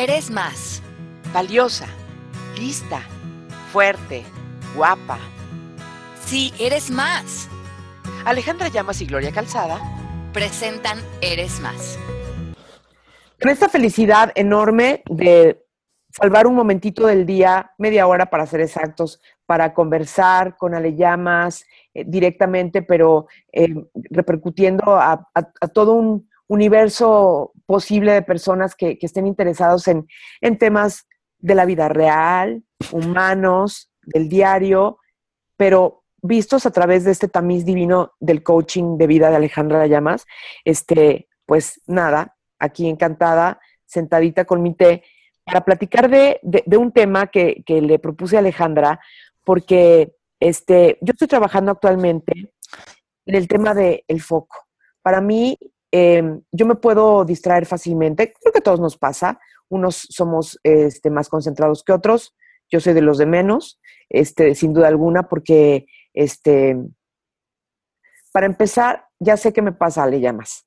Eres más. Valiosa, lista, fuerte, guapa. Sí, eres más. Alejandra Llamas y Gloria Calzada presentan Eres más. Con esta felicidad enorme de salvar un momentito del día, media hora para ser exactos, para conversar con Ale Llamas eh, directamente, pero eh, repercutiendo a, todo un universo posible de personas que, estén interesados en, en temas de la vida real, humanos, del diario, pero vistos a través de este tamiz divino del coaching de vida de Alejandra Llamas, este, pues nada, aquí encantada, sentadita con mi té, para platicar de, un tema que, le propuse a Alejandra, porque este, yo estoy trabajando actualmente en el tema del foco. Para mí, em, yo me puedo distraer fácilmente, creo que a todos nos pasa, unos somos este, más concentrados que otros, yo soy de los de menos, este, sin duda alguna, porque este, para empezar, ya sé qué me pasa, le llamas.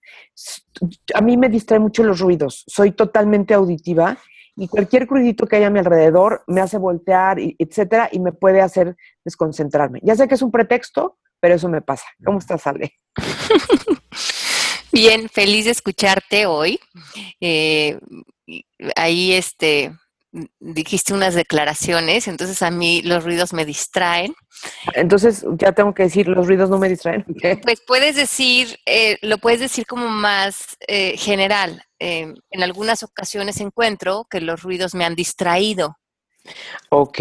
A mí me distrae mucho los ruidos, soy totalmente auditiva y cualquier ruidito que haya a mi alrededor me hace voltear, etcétera, y me puede hacer desconcentrarme. Ya sé que es un pretexto, pero eso me pasa. ¿Cómo estás, Ale? Bien, feliz de escucharte hoy. Eh, ahí, este, dijiste unas declaraciones, entonces a mí los ruidos me distraen. Entonces ya tengo que decir, los ruidos no me distraen. Pues puedes decir, eh, lo puedes decir como más eh, general. Eh, en algunas ocasiones encuentro que los ruidos me han distraído. Ok.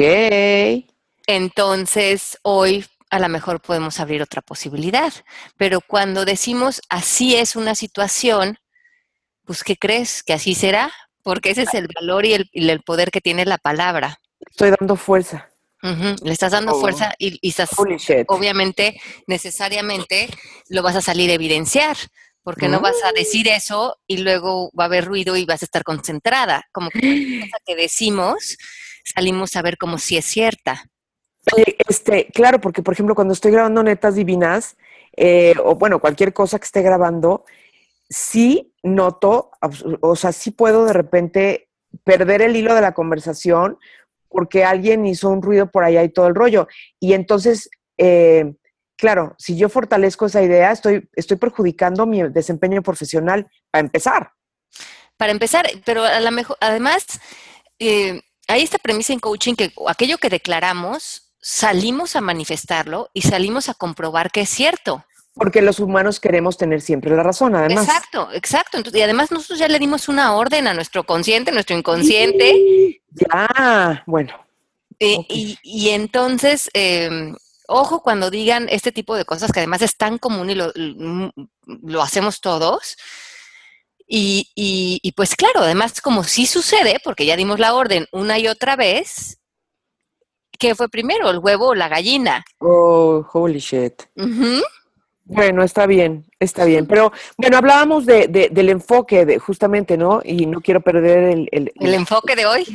Entonces hoy a lo mejor podemos abrir otra posibilidad, pero cuando decimos así es una situación, pues ¿qué crees? ¿Que así será? Porque ese es el valor y el, poder que tiene la palabra. Estoy dando fuerza. Le estás dando oh. fuerza y, estás, obviamente, necesariamente lo vas a salir a evidenciar, porque no vas a decir mm. eso y luego va a haber ruido y vas a estar concentrada. Como que la cosa que decimos, salimos a ver como si es cierta. Este, claro, porque por ejemplo, cuando estoy grabando netas divinas, eh, o bueno, cualquier cosa que esté grabando, sí noto, o sea, sí puedo de repente perder el hilo de la conversación porque alguien hizo un ruido por allá y todo el rollo. Y entonces, eh, claro, si yo fortalezco esa idea, estoy, estoy perjudicando mi desempeño profesional para empezar. Para empezar, pero a lo mejor, además, eh, hay esta premisa en coaching que aquello que declaramos, salimos a manifestarlo y salimos a comprobar que es cierto. Porque los humanos queremos tener siempre la razón, además. Exacto, exacto. y además nosotros ya le dimos una orden a nuestro consciente, nuestro inconsciente. ya, bueno. Eh, y, entonces, em, ojo cuando digan este tipo de cosas que además es tan común y lo, lo hacemos todos. Y, y, pues claro, además como sí sucede, porque ya dimos la orden una y otra vez, ¿qué fue primero, el huevo o la gallina? Oh, holy shit. Bueno, está bien, está bien. Pero bueno, hablábamos de, del enfoque, de, justamente, ¿no? Y no quiero perder el... ¿El, enfoque de hoy?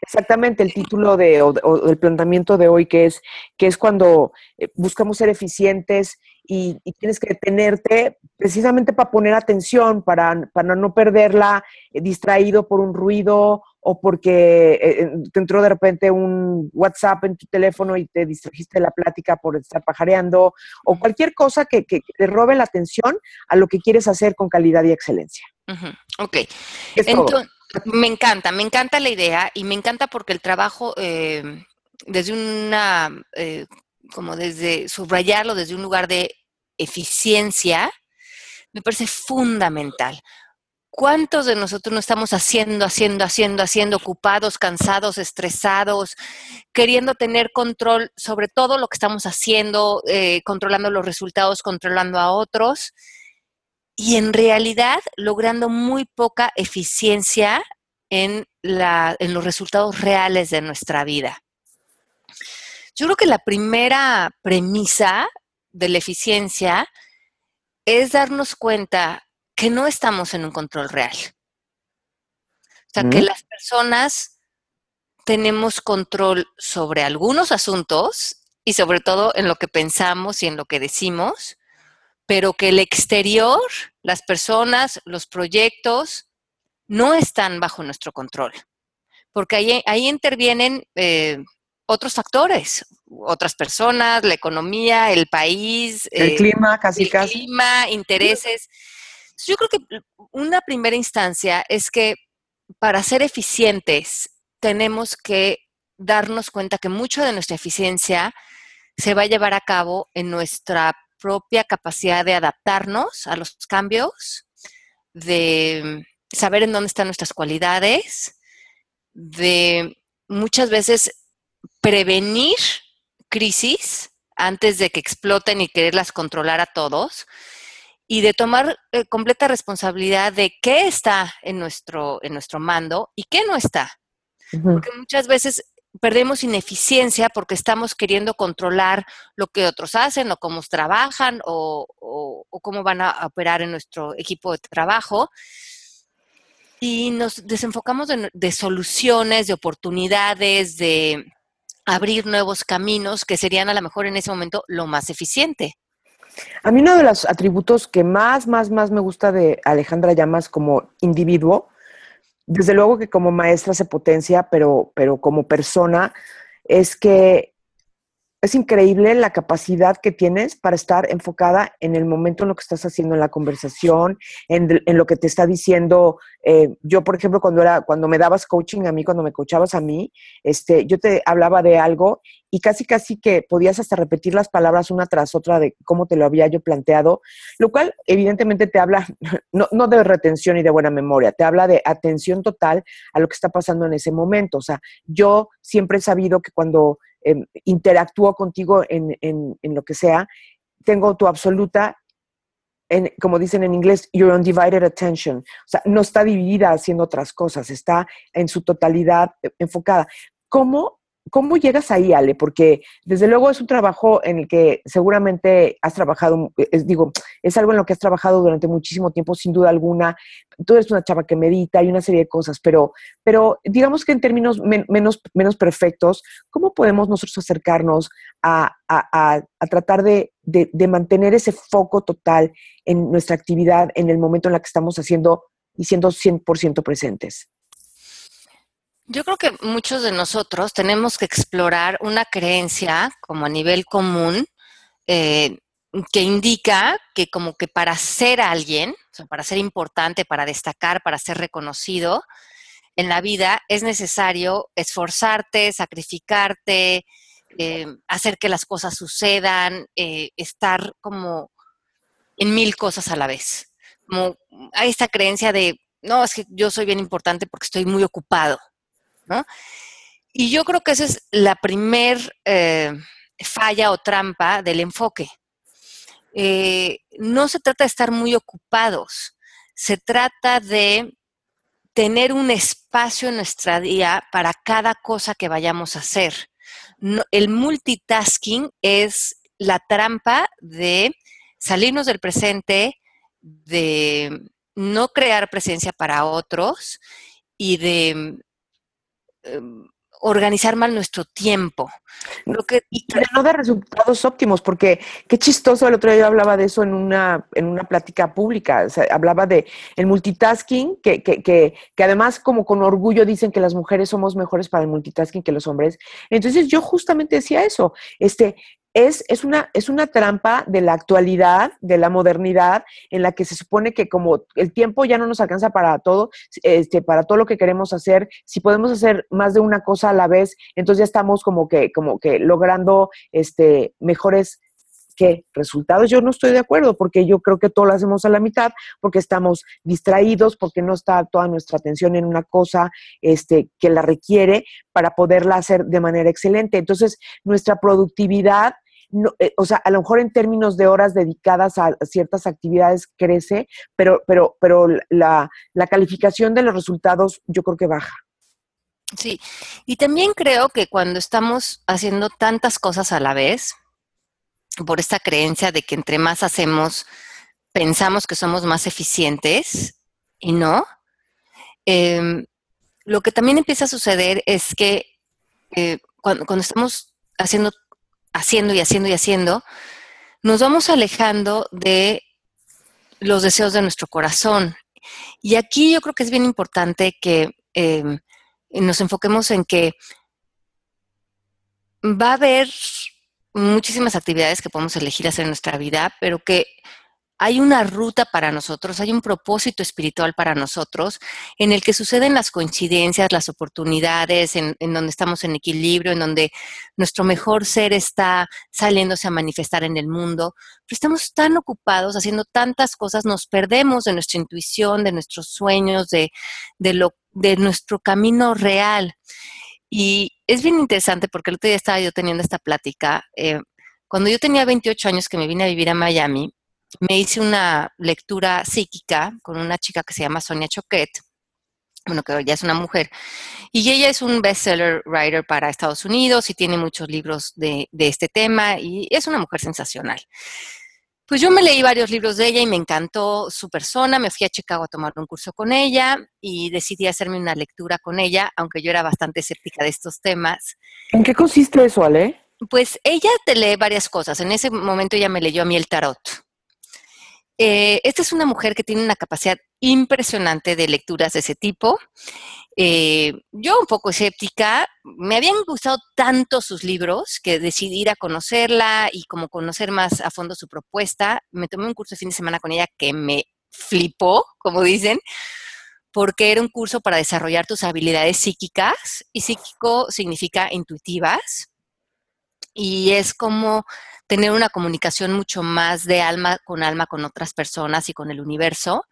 Exactamente, el título de, o, el planteamiento de hoy, que es, que es cuando eh, buscamos ser eficientes y, tienes que detenerte precisamente para poner atención, para, para no perderla eh, distraído por un ruido o porque eh, eh, te entró de repente un WhatsApp en tu teléfono y te distrajiste de la plática por estar pajareando, o cualquier cosa que, te robe la atención a lo que quieres hacer con calidad y excelencia. Ok. Entonces, me encanta, me encanta la idea y me encanta porque el trabajo eh, desde una, como desde subrayarlo desde un lugar de eficiencia, me parece fundamental. ¿Cuántos de nosotros no estamos haciendo, haciendo, haciendo, haciendo, ocupados, cansados, estresados, queriendo tener control sobre todo lo que estamos haciendo, eh, controlando los resultados, controlando a otros, y en realidad logrando muy poca eficiencia en, en los resultados reales de nuestra vida? Yo creo que la primera premisa de la eficiencia es darnos cuenta que no estamos en un control real. O sea, que las personas tenemos control sobre algunos asuntos y sobre todo en lo que pensamos y en lo que decimos, pero que el exterior, las personas, los proyectos, no están bajo nuestro control. porque ahí, ahí intervienen eh, otros factores, otras personas, la economía, el país, el eh, clima, casi el casi. clima, intereses. Yo creo que una primera instancia es que para ser eficientes tenemos que darnos cuenta que mucho de nuestra eficiencia se va a llevar a cabo en nuestra propia capacidad de adaptarnos a los cambios, de saber en dónde están nuestras cualidades, de muchas veces prevenir crisis antes de que exploten y quererlas controlar a todos y de tomar eh, completa responsabilidad de qué está en nuestro, en nuestro mando y qué no está. Porque muchas veces perdemos ineficiencia porque estamos queriendo controlar lo que otros hacen o cómo trabajan o, cómo van a operar en nuestro equipo de trabajo. Y nos desenfocamos de soluciones, de oportunidades, de abrir nuevos caminos que serían a lo mejor en ese momento lo más eficiente. A mí uno de los atributos que más, más, más me gusta de Alejandra Llamas como individuo, desde luego que como maestra se potencia, pero, pero como persona, es que es increíble la capacidad que tienes para estar enfocada en el momento en lo que estás haciendo en la conversación, en, lo que te está diciendo. Eh, yo, por ejemplo, cuando era, cuando me dabas coaching a mí, cuando me coachabas a mí, este, yo te hablaba de algo y casi casi que podías hasta repetir las palabras una tras otra de cómo te lo había yo planteado, lo cual evidentemente te habla no, no de retención y de buena memoria, te habla de atención total a lo que está pasando en ese momento. O sea, yo siempre he sabido que cuando Em, interactúo contigo en, lo que sea, tengo tu absoluta, como dicen en inglés, your undivided attention. O sea, no está dividida haciendo otras cosas, está en su totalidad enfocada. ¿Cómo ¿Cómo llegas ahí, Ale? Porque desde luego es un trabajo en el que seguramente has trabajado, digo, es algo en lo que has trabajado durante muchísimo tiempo, sin duda alguna. Tú eres una chava que medita y una serie de cosas, pero, pero digamos que en términos menos, menos perfectos, ¿cómo podemos nosotros acercarnos a, tratar de, de mantener ese foco total en nuestra actividad en el momento en la que estamos haciendo y siendo 100% presentes? Yo creo que muchos de nosotros tenemos que explorar una creencia como a nivel común eh, que indica que como que para ser alguien, para ser importante, para destacar, para ser reconocido en la vida, es necesario esforzarte, sacrificarte, eh, hacer que las cosas sucedan, eh, estar como en mil cosas a la vez. Como hay esta creencia de, no, es que yo soy bien importante porque estoy muy ocupado. Y yo creo que esa es la primer eh, falla o trampa del enfoque. Eh, no se trata de estar muy ocupados, se trata de tener un espacio en nuestra día para cada cosa que vayamos a hacer. el multitasking es la trampa de salirnos del presente, de no crear presencia para otros y de Em, organizar mal nuestro tiempo. que, y no de resultados óptimos, porque qué chistoso, el otro día yo hablaba de eso en una, en una plática pública, hablaba de el multitasking, que, que, que, que, además como con orgullo dicen que las mujeres somos mejores para el multitasking que los hombres. Entonces yo justamente decía eso, este, es, es, una, es una trampa de la actualidad, de la modernidad, en la que se supone que como el tiempo ya no nos alcanza para todo, este, para todo lo que queremos hacer, si podemos hacer más de una cosa a la vez, entonces ya estamos como que, como que logrando este, mejores ¿qué? resultados. Yo no estoy de acuerdo porque yo creo que todo lo hacemos a la mitad, porque estamos distraídos, porque no está toda nuestra atención en una cosa este, que la requiere para poderla hacer de manera excelente. Entonces, nuestra productividad eh, o sea, a lo mejor en términos de horas dedicadas a ciertas actividades crece, pero, pero, pero la, calificación de los resultados yo creo que baja. Sí, y también creo que cuando estamos haciendo tantas cosas a la vez, por esta creencia de que entre más hacemos, pensamos que somos más eficientes y no, em, lo que también empieza a suceder es que eh, cuando, cuando, estamos haciendo haciendo y haciendo y haciendo, nos vamos alejando de los deseos de nuestro corazón. Y aquí yo creo que es bien importante que em, nos enfoquemos en que va a haber muchísimas actividades que podemos elegir hacer en nuestra vida, pero que hay una ruta para nosotros, hay un propósito espiritual para nosotros en el que suceden las coincidencias, las oportunidades, en, donde estamos en equilibrio, en donde nuestro mejor ser está saliéndose a manifestar en el mundo. Pero estamos tan ocupados haciendo tantas cosas, nos perdemos de nuestra intuición, de nuestros sueños, de, lo, de nuestro camino real. Y es bien interesante porque el otro día estaba yo teniendo esta plática. Eh, cuando yo tenía 28 años que me vine a vivir a Miami, me hice una lectura psíquica con una chica que se llama Sonia Choquet, bueno, que ya es una mujer, y ella es un bestseller writer para Estados Unidos y tiene muchos libros de, este tema y es una mujer sensacional. Pues yo me leí varios libros de ella y me encantó su persona, me fui a Chicago a tomar un curso con ella y decidí hacerme una lectura con ella, aunque yo era bastante escéptica de estos temas. ¿En qué consiste eso, Ale? Pues ella te lee varias cosas. En ese momento ella me leyó a mí el tarot. Eh, esta es una mujer que tiene una capacidad impresionante de lecturas de ese tipo. Eh, yo un poco escéptica, me habían gustado tanto sus libros que decidí ir a conocerla y como conocer más a fondo su propuesta. Me tomé un curso de fin de semana con ella que me flipó, como dicen, porque era un curso para desarrollar tus habilidades psíquicas y psíquico significa intuitivas. Y es como tener una comunicación mucho más de alma con alma con otras personas y con el universo.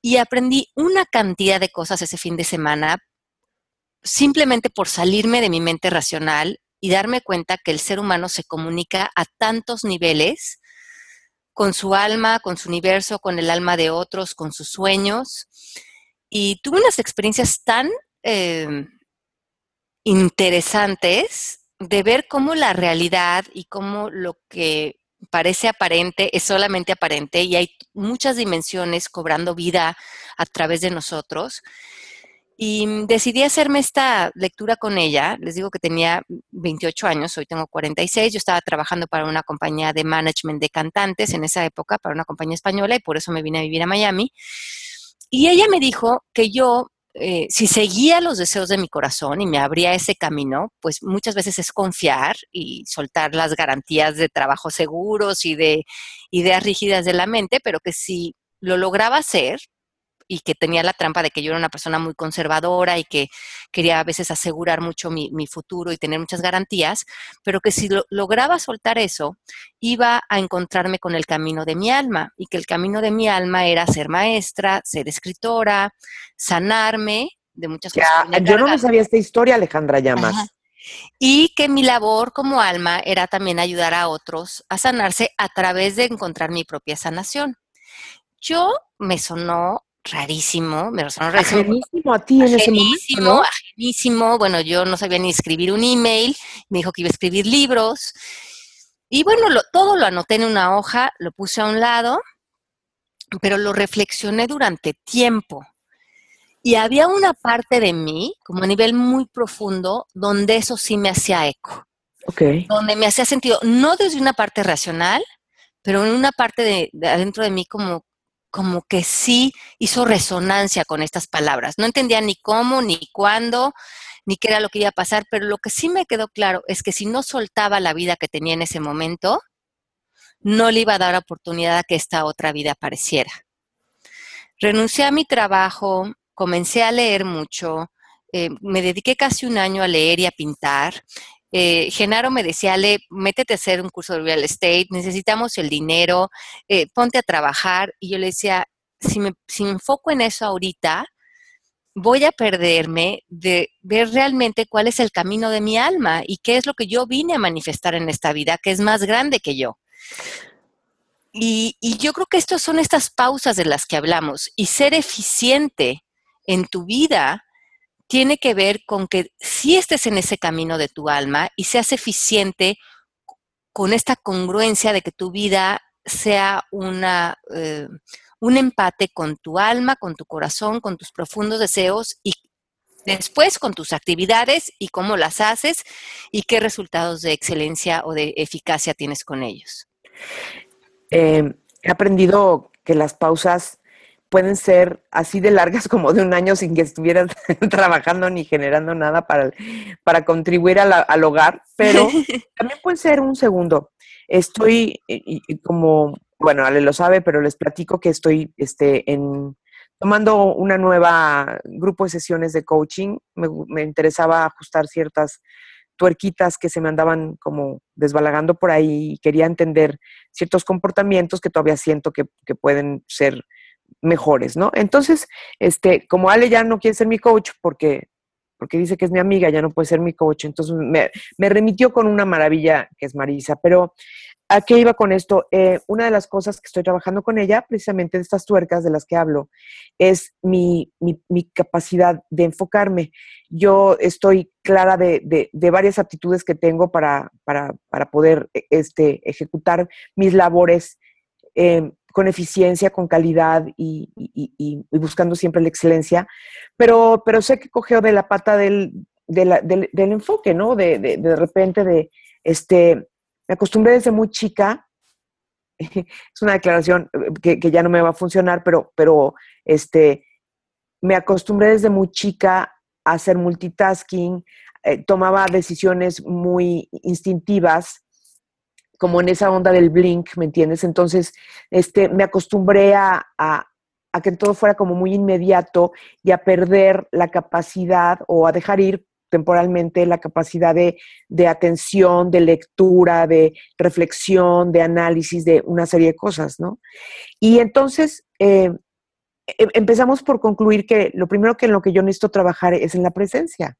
Y aprendí una cantidad de cosas ese fin de semana simplemente por salirme de mi mente racional y darme cuenta que el ser humano se comunica a tantos niveles con su alma, con su universo, con el alma de otros, con sus sueños. Y tuve unas experiencias tan eh, interesantes de ver cómo la realidad y cómo lo que parece aparente es solamente aparente y hay muchas dimensiones cobrando vida a través de nosotros. Y decidí hacerme esta lectura con ella. Les digo que tenía 28 años, hoy tengo 46. Yo estaba trabajando para una compañía de management de cantantes en esa época, para una compañía española, y por eso me vine a vivir a Miami. Y ella me dijo que yo eh, si seguía los deseos de mi corazón y me abría ese camino, pues muchas veces es confiar y soltar las garantías de trabajo seguros y de ideas rígidas de la mente, pero que si lo lograba hacer, y que tenía la trampa de que yo era una persona muy conservadora y que quería a veces asegurar mucho mi, futuro y tener muchas garantías, pero que si lograba soltar eso, iba a encontrarme con el camino de mi alma y que el camino de mi alma era ser maestra, ser escritora, sanarme de muchas cosas. yo no me sabía esta historia, Alejandra Llamas. Y que mi labor como alma era también ayudar a otros a sanarse a través de encontrar mi propia sanación. Yo me sonó rarísimo, me resonó rarísimo. a ti en ese momento, Bueno, yo no sabía ni escribir un email, me dijo que iba a escribir libros. Y bueno, todo lo anoté en una hoja, lo puse a un lado, pero lo reflexioné durante tiempo. Y había una parte de mí, como a nivel muy profundo, donde eso sí me hacía eco. Okay. Donde me hacía sentido, no desde una parte racional, pero en una parte de, de adentro de mí como como que sí hizo resonancia con estas palabras. No entendía ni cómo, ni cuándo, ni qué era lo que iba a pasar, pero lo que sí me quedó claro es que si no soltaba la vida que tenía en ese momento, no le iba a dar oportunidad a que esta otra vida apareciera. Renuncié a mi trabajo, comencé a leer mucho, eh, me dediqué casi un año a leer y a pintar, eh, Genaro me decía, métete a hacer un curso de real estate, necesitamos el dinero, eh, ponte a trabajar. Y yo le decía, si me, si enfoco en eso ahorita, voy a perderme de ver realmente cuál es el camino de mi alma y qué es lo que yo vine a manifestar en esta vida, que es más grande que yo. Y, y yo creo que estas son estas pausas de las que hablamos. Y ser eficiente en tu vida tiene que ver con que si estés en ese camino de tu alma y seas eficiente con esta congruencia de que tu vida sea una, eh, un empate con tu alma, con tu corazón, con tus profundos deseos y después con tus actividades y cómo las haces y qué resultados de excelencia o de eficacia tienes con ellos. Eh, he aprendido que las pausas pueden ser así de largas como de un año sin que estuvieras trabajando ni generando nada para, para contribuir al hogar, pero también puede ser un segundo. Estoy como, bueno, Ale lo sabe, pero les platico que estoy este, en, tomando una nueva grupo de sesiones de coaching. Me, me interesaba ajustar ciertas tuerquitas que se me andaban como desbalagando por ahí y quería entender ciertos comportamientos que todavía siento que, pueden ser mejores, ¿no? Entonces, este, como Ale ya no quiere ser mi coach porque, porque dice que es mi amiga, ya no puede ser mi coach, entonces me, me remitió con una maravilla que es Marisa, pero ¿A qué iba con esto? Eh, una de las cosas que estoy trabajando con ella, precisamente de estas tuercas de las que hablo, es mi, capacidad de enfocarme. Yo estoy clara de, varias aptitudes que tengo para, poder e, este, ejecutar mis labores eh, con eficiencia, con calidad y, buscando siempre la excelencia, pero, pero sé que cogeo de la pata del, del, enfoque, ¿no? De, de repente de, este, me acostumbré desde muy chica, es una declaración eh, que, ya no me va a funcionar, pero, pero este, me acostumbré desde muy chica a hacer multitasking, eh, tomaba decisiones muy instintivas, como en esa onda del blink, ¿me entiendes? Entonces, este, me acostumbré a, a, que todo fuera como muy inmediato y a perder la capacidad o a dejar ir temporalmente la capacidad de, atención, de lectura, de reflexión, de análisis de una serie de cosas, ¿no? Y entonces eh, em, empezamos por concluir que lo primero que en lo que yo necesito trabajar es en la presencia,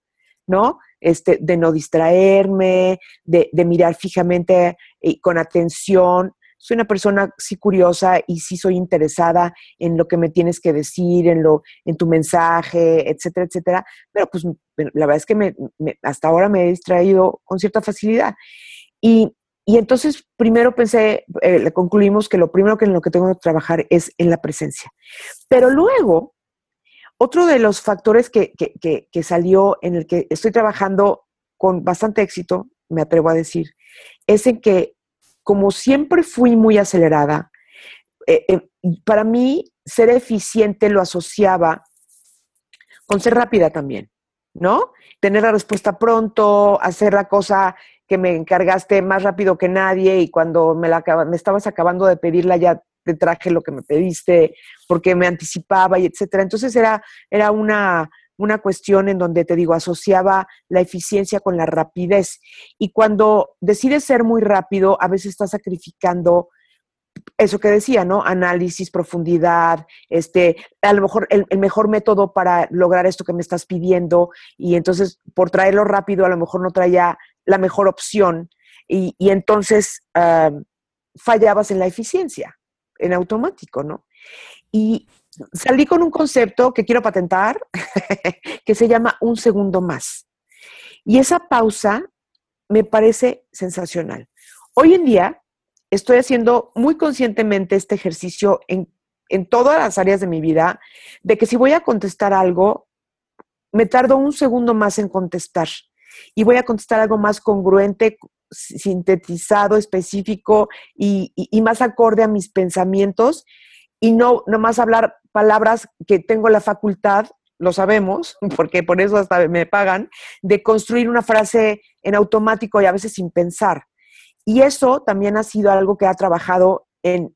¿no? Este, de no distraerme, de, mirar fijamente y con atención soy una persona sí curiosa y sí soy interesada en lo que me tienes que decir, en, lo, en tu mensaje, etcétera, etcétera. Pero pues la verdad es que hasta ahora me he distraído con cierta facilidad. Y, entonces primero pensé, eh, concluimos que lo primero que en lo que tengo que trabajar es en la presencia. Pero luego, otro de los factores que, que, que salió en el que estoy trabajando con bastante éxito, me atrevo a decir, es en que como siempre fui muy acelerada, eh, eh, para mí ser eficiente lo asociaba con ser rápida también, ¿no? Tener la respuesta pronto, hacer la cosa que me encargaste más rápido que nadie y cuando me, la me estabas acabando de pedirla ya te traje lo que me pediste porque me anticipaba y etcétera. Entonces era, era una, una cuestión en donde te digo, asociaba la eficiencia con la rapidez. Y cuando decides ser muy rápido, a veces estás sacrificando eso que decía, ¿no? Análisis, profundidad, este, a lo mejor el, mejor método para lograr esto que me estás pidiendo, y entonces por traerlo rápido, a lo mejor no traía la mejor opción, y, entonces ah, fallabas en la eficiencia, en automático, ¿no? Y salí con un concepto que quiero patentar, que se llama un segundo más. Y esa pausa me parece sensacional. Hoy en día estoy haciendo muy conscientemente este ejercicio en, todas las áreas de mi vida, de que si voy a contestar algo, me tardo un segundo más en contestar y voy a contestar algo más congruente, sintetizado, específico y, más acorde a mis pensamientos y no nomás hablar palabras que tengo la facultad, lo sabemos, porque por eso hasta me pagan, de construir una frase en automático y a veces sin pensar. Y eso también ha sido algo que ha trabajado en,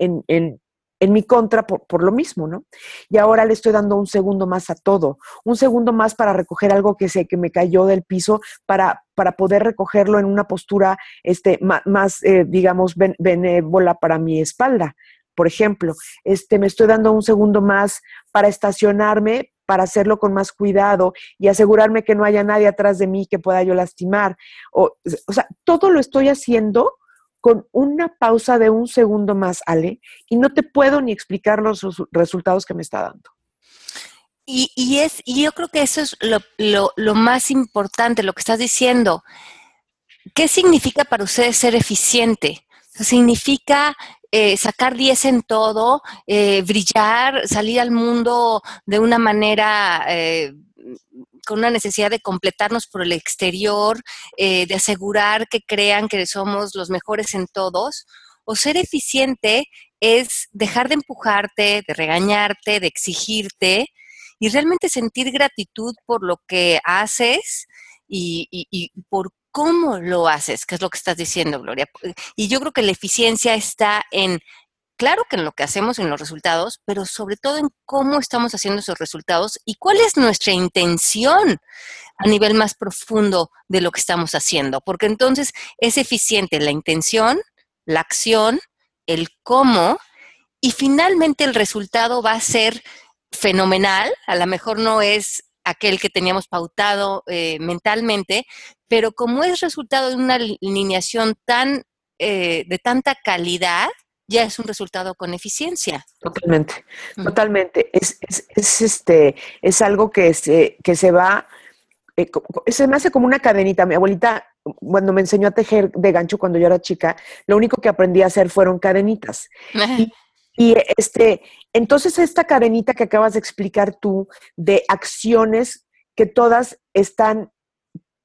mi contra por, lo mismo, ¿no? Y ahora le estoy dando un segundo más a todo, un segundo más para recoger algo que sé que me cayó del piso, para, para poder recogerlo en una postura este, más, eh, digamos, benévola para mi espalda, por ejemplo, este, me estoy dando un segundo más para estacionarme, para hacerlo con más cuidado y asegurarme que no haya nadie atrás de mí que pueda yo lastimar. O, o sea, todo lo estoy haciendo con una pausa de un segundo más, Ale, y no te puedo ni explicar los resultados que me está dando. Y, es, y yo creo que eso es lo, lo, lo más importante, lo que estás diciendo. ¿Qué significa para ustedes ser eficiente? Significa eh, sacar 10 en todo, eh, brillar, salir al mundo de una manera eh, con una necesidad de completarnos por el exterior, de asegurar que crean que somos los mejores en todos, O ser eficiente es dejar de empujarte, de regañarte, de exigirte y realmente sentir gratitud por lo que haces y, y, por cómo lo haces, que es lo que estás diciendo, Gloria. Y yo creo que la eficiencia está en, claro que en lo que hacemos, en los resultados, pero sobre todo en cómo estamos haciendo esos resultados y cuál es nuestra intención a nivel más profundo de lo que estamos haciendo. Porque entonces es eficiente la intención, la acción, el cómo, y finalmente el resultado va a ser fenomenal, a lo mejor no es aquel que teníamos pautado eh, mentalmente, pero como es resultado de una alineación tan, eh, de tanta calidad, ya es un resultado con eficiencia. Totalmente, totalmente. Es, este, es algo que se, que se va, eh, se me hace como una cadenita. Mi abuelita, cuando me enseñó a tejer de gancho cuando yo era chica, lo único que aprendí a hacer fueron cadenitas. Y este, entonces esta cadenita que acabas de explicar tú de acciones que todas están,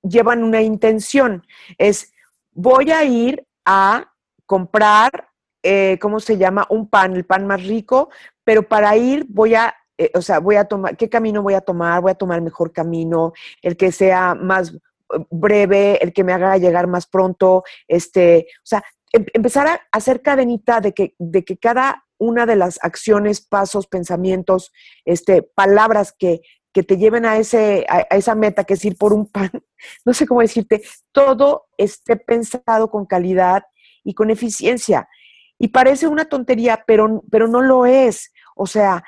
llevan una intención, es voy a ir a comprar, eh, ¿cómo se llama? Un pan, el pan más rico, pero para ir voy a, eh, o sea, voy a tomar, ¿qué camino voy a tomar? Voy a tomar el mejor camino, el que sea más eh, breve, el que me haga llegar más pronto, este, o sea, em, empezar a hacer cadenita de que, de que cada una de las acciones, pasos, pensamientos, este, palabras que, que te lleven a, ese, a, esa meta que es ir por un pan, no sé cómo decirte, todo esté pensado con calidad y con eficiencia. Y parece una tontería, pero, pero no lo es. O sea,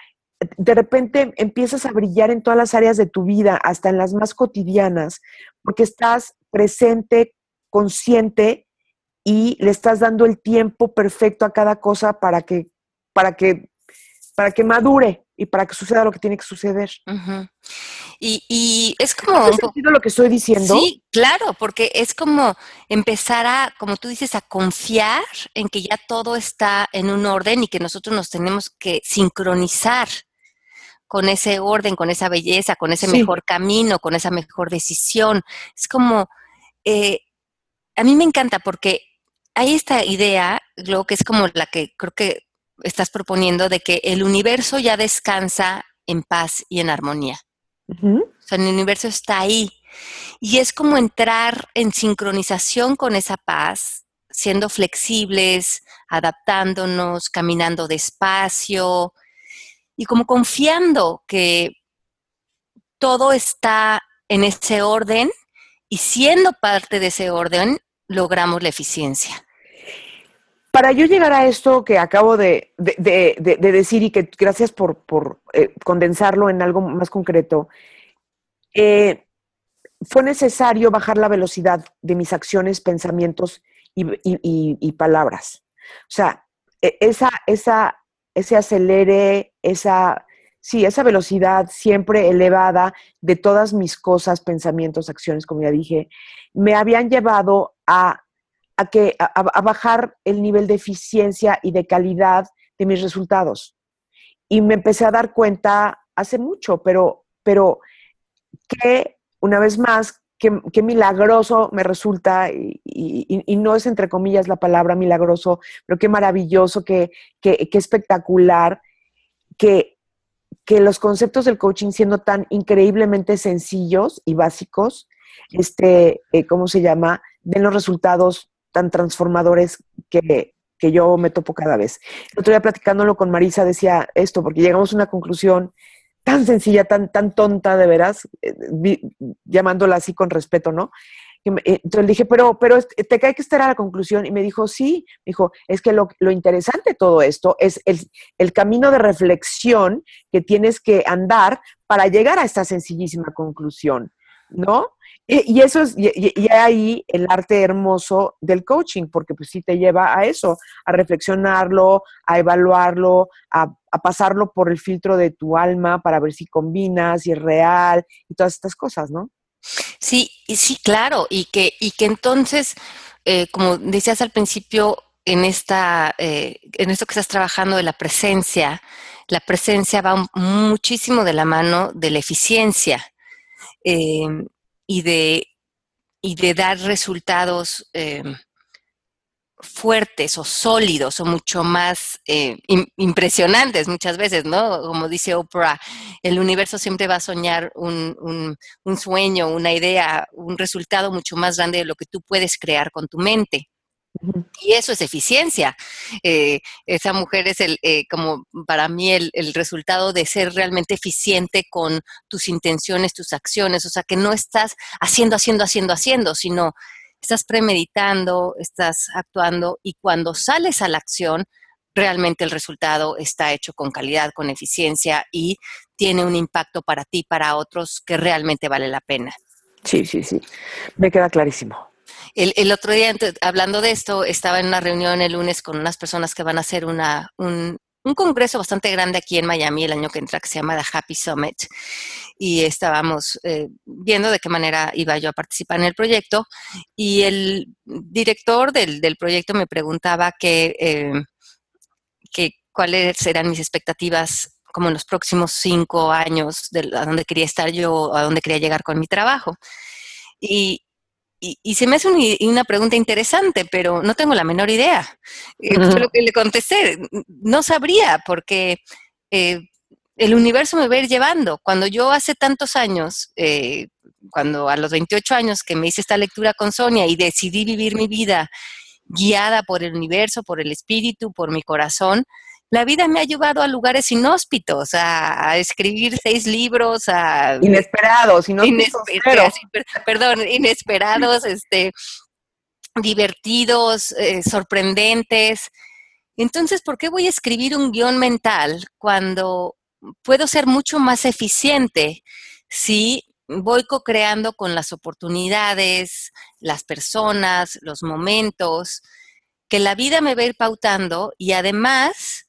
de repente empiezas a brillar en todas las áreas de tu vida, hasta en las más cotidianas, porque estás presente, consciente y le estás dando el tiempo perfecto a cada cosa para que para que, para que madure y para que suceda lo que tiene que suceder. Y, es como... sentido lo que estoy diciendo? Sí, claro, porque es como empezar a, como tú dices, a confiar en que ya todo está en un orden y que nosotros nos tenemos que sincronizar con ese orden, con esa belleza, con ese mejor camino, con esa mejor decisión. Es como, eh, a mí me encanta porque hay esta idea, luego que es como la que creo que estás proponiendo de que el universo ya descansa en paz y en armonía. O sea, el universo está ahí. Y es como entrar en sincronización con esa paz, siendo flexibles, adaptándonos, caminando despacio y como confiando que todo está en ese orden y siendo parte de ese orden logramos la eficiencia para yo llegar a esto que acabo de, decir y que gracias por, eh, condensarlo en algo más concreto, eh, fue necesario bajar la velocidad de mis acciones, pensamientos y, palabras. O sea, e, esa, esa, ese acelere, esa, sí, esa velocidad siempre elevada de todas mis cosas, pensamientos, acciones, como ya dije, me habían llevado a a, que, a, bajar el nivel de eficiencia y de calidad de mis resultados. Y me empecé a dar cuenta hace mucho, pero, pero que, una vez más, qué, milagroso me resulta, y, no es entre comillas la palabra milagroso, pero qué maravilloso, qué, qué, espectacular, que, que los conceptos del coaching siendo tan increíblemente sencillos y básicos, este, eh, ¿cómo se llama? Den los resultados tan transformadores que, yo me topo cada vez. El otro día platicándolo con Marisa decía esto, porque llegamos a una conclusión tan sencilla, tan, tan tonta de veras, eh, llamándola así con respeto, ¿no? Eh, entonces le dije, pero, pero te cae que estar a la conclusión. Y me dijo, sí, me dijo, es que lo, interesante de todo esto es el, el, camino de reflexión que tienes que andar para llegar a esta sencillísima conclusión, ¿no? Y, eso es, y, ahí el arte hermoso del coaching, porque pues sí te lleva a eso, a reflexionarlo, a evaluarlo, a, pasarlo por el filtro de tu alma para ver si combina, si es real y todas estas cosas, ¿no? Sí, sí, claro, y que, y que entonces, eh, como decías al principio, en, esta, eh, en esto que estás trabajando de la presencia, la presencia va muchísimo de la mano de la eficiencia. Eh, y de, y de dar resultados eh, fuertes o sólidos o mucho más eh, impresionantes muchas veces, ¿no? Como dice Oprah, el universo siempre va a soñar un, sueño, una idea, un resultado mucho más grande de lo que tú puedes crear con tu mente. Y eso es eficiencia. Eh, esa mujer es el, eh, como para mí el, el, resultado de ser realmente eficiente con tus intenciones, tus acciones, o sea, que no estás haciendo, haciendo, haciendo, haciendo, sino estás premeditando, estás actuando y cuando sales a la acción, realmente el resultado está hecho con calidad, con eficiencia y tiene un impacto para ti, para otros, que realmente vale la pena. Sí, sí, sí. Me queda clarísimo. El, otro día, hablando de esto, estaba en una reunión el lunes con unas personas que van a hacer una, un, un congreso bastante grande aquí en Miami el año que entra que se llama The Happy Summit y estábamos eh, viendo de qué manera iba yo a participar en el proyecto y el director del, proyecto me preguntaba que, eh, que, cuáles eran mis expectativas como en los próximos cinco años de a dónde quería estar yo, a dónde quería llegar con mi trabajo. Y, y, se me hace una pregunta interesante, pero no tengo la menor idea. Eh, fue lo que le contesté. No sabría, porque eh, el universo me va a ir llevando. Cuando yo hace tantos años, eh, cuando a los 28 años que me hice esta lectura con Sonia y decidí vivir mi vida guiada por el universo, por el espíritu, por mi corazón, la vida me ha llevado a lugares inhóspitos, a, escribir seis libros, a... Inesperados, inesperados perdón, inesperados, este, divertidos, eh, sorprendentes. Entonces, ¿por qué voy a escribir un guion mental cuando puedo ser mucho más eficiente si voy co-creando con las oportunidades, las personas, los momentos, que la vida me va a ir pautando y además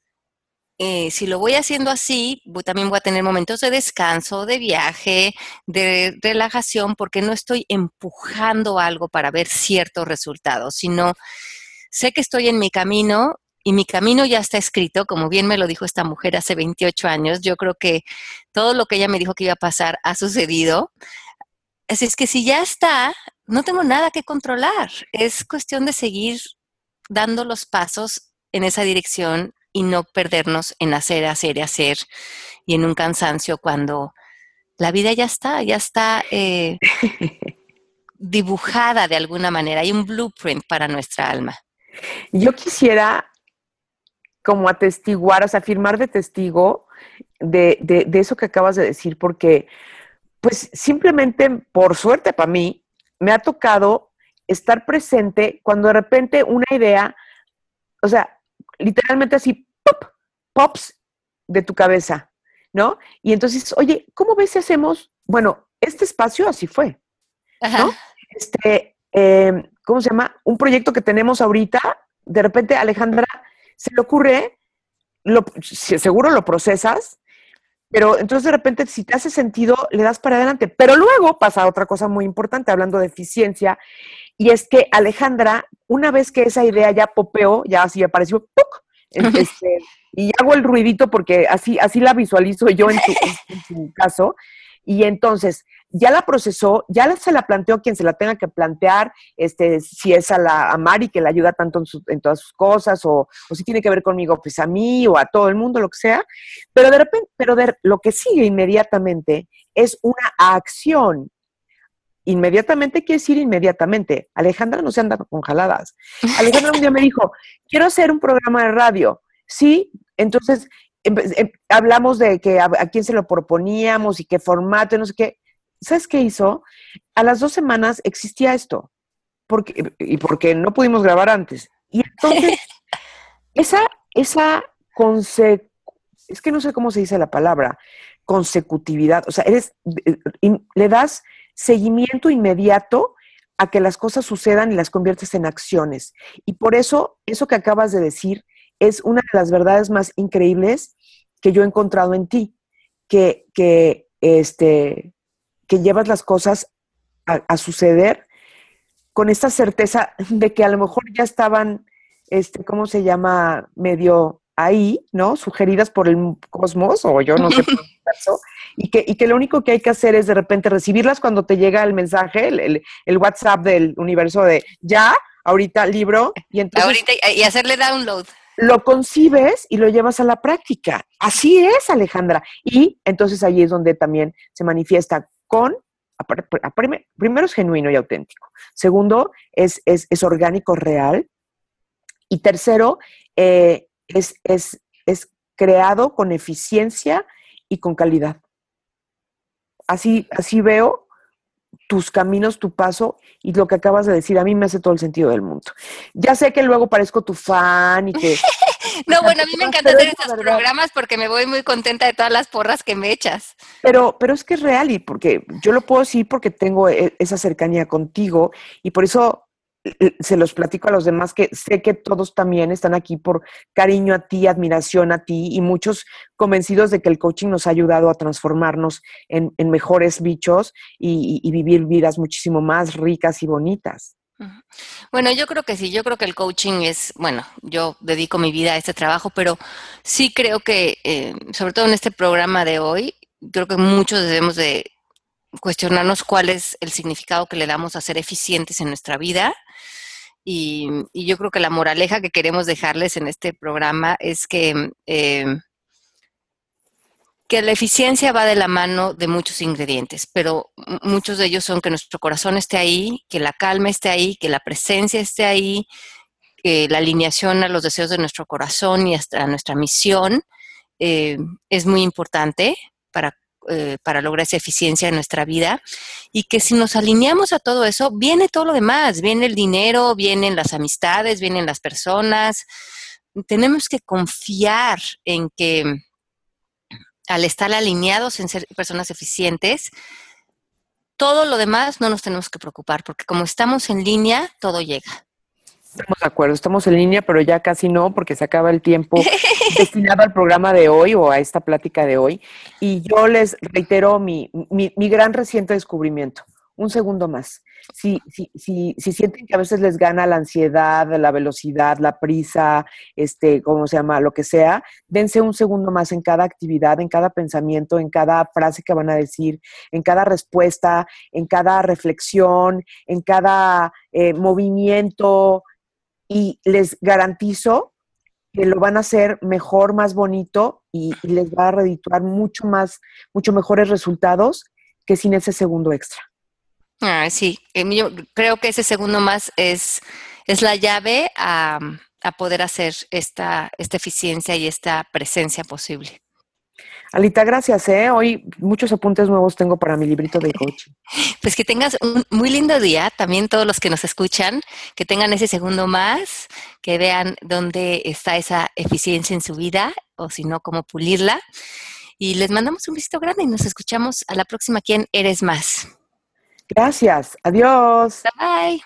eh, si lo voy haciendo así, también voy a tener momentos de descanso, de viaje, de relajación, porque no estoy empujando algo para ver ciertos resultados, sino sé que estoy en mi camino y mi camino ya está escrito, como bien me lo dijo esta mujer hace 28 años. Yo creo que todo lo que ella me dijo que iba a pasar ha sucedido. Así es que si ya está, no tengo nada que controlar. Es cuestión de seguir dando los pasos en esa dirección y no perdernos en hacer, hacer, hacer y en un cansancio cuando la vida ya está, ya está eh, dibujada de alguna manera, hay un blueprint para nuestra alma. Yo quisiera como atestiguar, o sea, firmar de testigo de, de eso que acabas de decir, porque pues simplemente por suerte para mí, me ha tocado estar presente cuando de repente una idea, o sea, literalmente así, pop, pops de tu cabeza, ¿no? Y entonces, oye, ¿cómo ves si hacemos? Bueno, este espacio así fue, ¿no? Este, em, ¿cómo se llama? Un proyecto que tenemos ahorita, de repente Alejandra se le ocurre, lo, seguro lo procesas, pero entonces de repente si te hace sentido, le das para adelante. Pero luego pasa otra cosa muy importante, hablando de eficiencia, y es que Alejandra, una vez que esa idea ya popeó, ya así apareció, ¡puc! Este, y hago el ruidito porque así, así la visualizo yo en tu, caso. Y entonces, ya la procesó, ya se la planteó quien se la tenga que plantear, este, si es a la a Mari que la ayuda tanto en, todas sus cosas, o, o, si tiene que ver conmigo, pues a mí o a todo el mundo, lo que sea. Pero de repente, pero de, lo que sigue inmediatamente es una acción inmediatamente quiere decir inmediatamente. Alejandra no se anda con jaladas. Alejandra un día me dijo, quiero hacer un programa de radio. Sí, entonces em, em, hablamos de que a, quién se lo proponíamos y qué formato, no sé qué. ¿Sabes qué hizo? A las dos semanas existía esto. Porque, y porque no pudimos grabar antes. Y entonces, esa, esa conse es que no sé cómo se dice la palabra, consecutividad, o sea, eres, eh, le das seguimiento inmediato a que las cosas sucedan y las conviertes en acciones. Y por eso, eso que acabas de decir es una de las verdades más increíbles que yo he encontrado en ti, que, que, este, que llevas las cosas a, suceder con esta certeza de que a lo mejor ya estaban, este, ¿cómo se llama? Medio ahí, ¿no? Sugeridas por el cosmos, o yo no sé por qué caso, y que, y que lo único que hay que hacer es de repente recibirlas cuando te llega el mensaje, el, WhatsApp del universo de ya, ahorita libro y entonces... Ahorita, y hacerle download. Lo concibes y lo llevas a la práctica. Así es, Alejandra. Y entonces ahí es donde también se manifiesta con primero es genuino y auténtico. Segundo, es, es, orgánico, real. Y tercero, eh, es, es, es creado con eficiencia y con calidad. Así, así veo tus caminos, tu paso y lo que acabas de decir, a mí me hace todo el sentido del mundo. Ya sé que luego parezco tu fan y que... no, bueno, a mí me encanta hacer estos programas porque me voy muy contenta de todas las porras que me echas. Pero, pero es que es real y porque yo lo puedo decir porque tengo e, esa cercanía contigo y por eso se los platico a los demás que sé que todos también están aquí por cariño a ti, admiración a ti y muchos convencidos de que el coaching nos ha ayudado a transformarnos en, mejores bichos y, vivir vidas muchísimo más ricas y bonitas. Bueno, yo creo que sí, yo creo que el coaching es, bueno, yo dedico mi vida a este trabajo, pero sí creo que, eh, sobre todo en este programa de hoy, creo que muchos debemos de cuestionarnos cuál es el significado que le damos a ser eficientes en nuestra vida. Y, yo creo que la moraleja que queremos dejarles en este programa es que, eh, que la eficiencia va de la mano de muchos ingredientes, pero muchos de ellos son que nuestro corazón esté ahí, que la calma esté ahí, que la presencia esté ahí, que la alineación a los deseos de nuestro corazón y hasta a nuestra misión eh, es muy importante para eh, para lograr esa eficiencia en nuestra vida y que si nos alineamos a todo eso, viene todo lo demás, viene el dinero, vienen las amistades, vienen las personas. Tenemos que confiar en que al estar alineados en ser personas eficientes, todo lo demás no nos tenemos que preocupar, porque como estamos en línea, todo llega. Estamos de acuerdo, estamos en línea, pero ya casi no, porque se acaba el tiempo destinado al programa de hoy o a esta plática de hoy. Y yo les reitero mi, mi, mi gran reciente descubrimiento. Un segundo más. Si, si, si, si, sienten que a veces les gana la ansiedad, la velocidad, la prisa, este, ¿cómo se llama? Lo que sea, dense un segundo más en cada actividad, en cada pensamiento, en cada frase que van a decir, en cada respuesta, en cada reflexión, en cada eh, movimiento, y les garantizo que lo van a hacer mejor, más bonito y, les va a redituar mucho más, mucho mejores resultados que sin ese segundo extra. Ah, sí, yo creo que ese segundo más es, es la llave a, a poder hacer esta, esta eficiencia y esta presencia posible. Alita, gracias. ¿eh? Hoy muchos apuntes nuevos tengo para mi librito de coaching. Pues que tengas un muy lindo día, también todos los que nos escuchan, que tengan ese segundo más, que vean dónde está esa eficiencia en su vida o si no, cómo pulirla. Y les mandamos un besito grande y nos escuchamos a la próxima. ¿Quién eres más? Gracias. Adiós. Bye.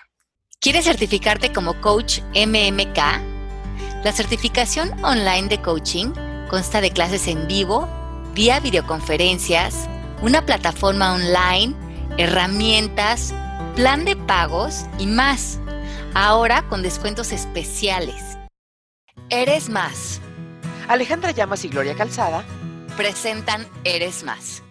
¿Quieres certificarte como coach MMK? La certificación online de coaching consta de clases en vivo vía videoconferencias, una plataforma online, herramientas, plan de pagos y más. Ahora con descuentos especiales. Eres más. Alejandra Llamas y Gloria Calzada presentan Eres más.